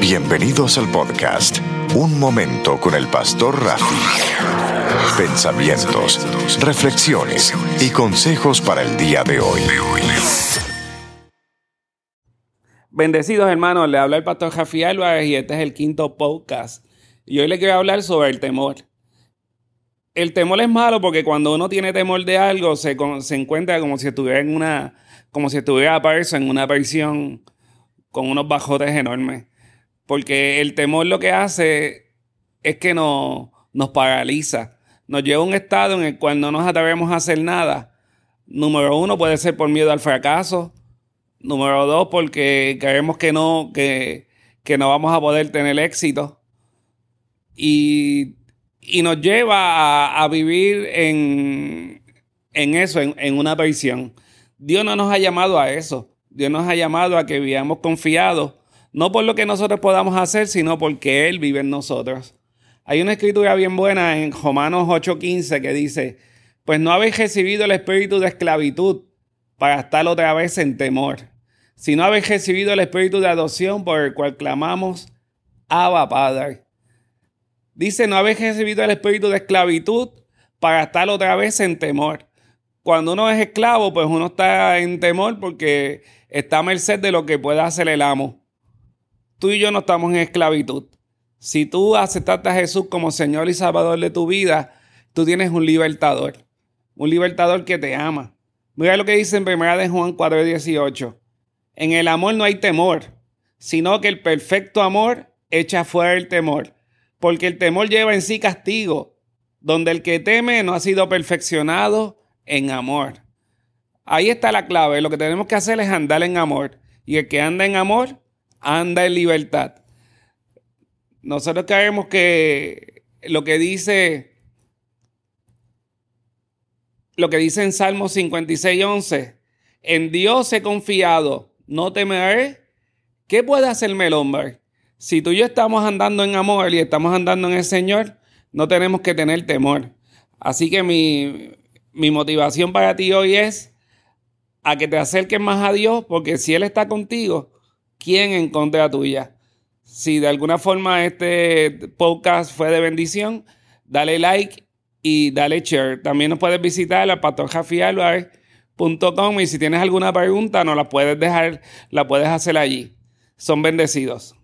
Bienvenidos al podcast Un Momento con el Pastor Rafi. Pensamientos, reflexiones y consejos para el día de hoy. Bendecidos hermanos, le habla el Pastor Rafi Álvarez y este es el quinto podcast. Y hoy le quiero hablar sobre el temor. El temor es malo porque cuando uno tiene temor de algo se, se encuentra como si estuviera en una, como si estuviera preso en una prisión con unos bajotes enormes. Porque el temor lo que hace es que nos, nos paraliza. Nos lleva a un estado en el cual no nos atrevemos a hacer nada. Número uno puede ser por miedo al fracaso. Número dos, porque creemos que no, que, que no vamos a poder tener éxito. Y, y nos lleva a, vivir en, en eso, en, en una prisión. Dios no nos ha llamado a eso. Dios nos ha llamado a que vivamos confiados no por lo que nosotros podamos hacer, sino porque Él vive en nosotros. Hay una escritura bien buena en Romanos 8:15 que dice, pues no habéis recibido el espíritu de esclavitud para estar otra vez en temor, sino habéis recibido el espíritu de adopción por el cual clamamos, Abba Padre. Dice, no habéis recibido el espíritu de esclavitud para estar otra vez en temor. Cuando uno es esclavo, pues uno está en temor porque está a merced de lo que pueda hacer el amo tú y yo no estamos en esclavitud. Si tú aceptaste a Jesús como Señor y Salvador de tu vida, tú tienes un libertador. Un libertador que te ama. Mira lo que dice en 1 de Juan 4:18. En el amor no hay temor, sino que el perfecto amor echa fuera el temor. Porque el temor lleva en sí castigo, donde el que teme no ha sido perfeccionado en amor. Ahí está la clave. Lo que tenemos que hacer es andar en amor. Y el que anda en amor anda en libertad. Nosotros creemos que lo que dice lo que dice en Salmo 56, 11, en Dios he confiado, no temeré. ¿Qué puede hacerme el hombre? Si tú y yo estamos andando en amor y estamos andando en el Señor, no tenemos que tener temor. Así que mi, mi motivación para ti hoy es a que te acerques más a Dios, porque si Él está contigo, quién en contra tuya. Si de alguna forma este podcast fue de bendición, dale like y dale share. También nos puedes visitar a pastorjafialvarez.com y si tienes alguna pregunta, nos la puedes dejar, la puedes hacer allí. Son bendecidos.